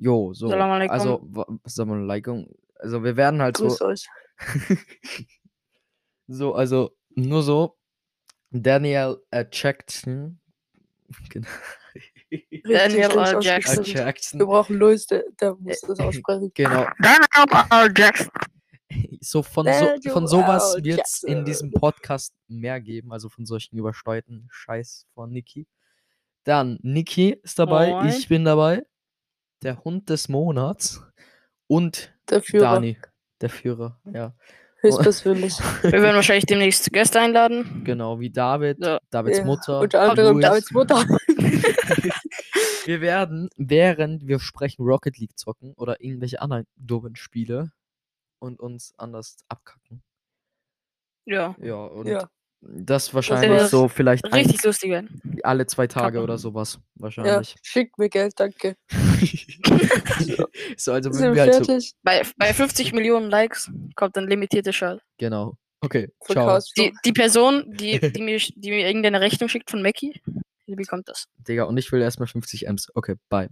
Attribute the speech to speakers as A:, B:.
A: Jo, so.
B: Salam alaikum.
A: Also, Salam alaikum. Also, wir werden halt so.
C: Grüß euch.
A: So, also nur so. Daniel äh, Jackson. Genau.
B: Daniel.
A: Äh,
B: Jackson.
A: Jackson.
C: Wir brauchen Louis, der, der muss das aussprechen.
A: Genau.
B: Daniel Jackson.
A: So von, so, von sowas wird es in diesem Podcast mehr geben. Also von solchen übersteuerten Scheiß von Niki. Dann, Niki ist dabei,
B: Moin.
A: ich bin dabei. Der Hund des Monats. Und
C: Der Führer.
A: Dani, der Führer. Ja,
C: Höchstpersönlich.
B: Wir werden wahrscheinlich demnächst Gäste einladen.
A: genau, wie David,
B: Ja.
A: Davids
C: Ja,
A: Mutter.
C: Unter anderem
A: Louis.
C: Davids Mutter.
A: Wir werden, während wir sprechen, Rocket League zocken oder irgendwelche anderen dummen Spiele und uns anders abkacken.
B: Ja.
A: Ja, und
C: Ja.
A: das wahrscheinlich
B: wird
A: so vielleicht ein,
B: Richtig lustig werden.
A: alle zwei Tage
B: Kacken.
A: oder sowas.
C: Ja,
A: Wahrscheinlich.
C: schickt mir Geld, danke.
A: so, also
C: Sind
A: wenn
C: wir
A: halt so.
B: Bei, bei 50 Millionen Likes kommt ein limitierter Schall.
A: Genau. Okay,
C: Für
A: ciao.
B: Die, die Person, die, die, mir, die mir irgendeine Rechnung schickt von Mackie, die bekommt das.
A: Digga, und ich will erstmal 50 Ms. Okay, bye.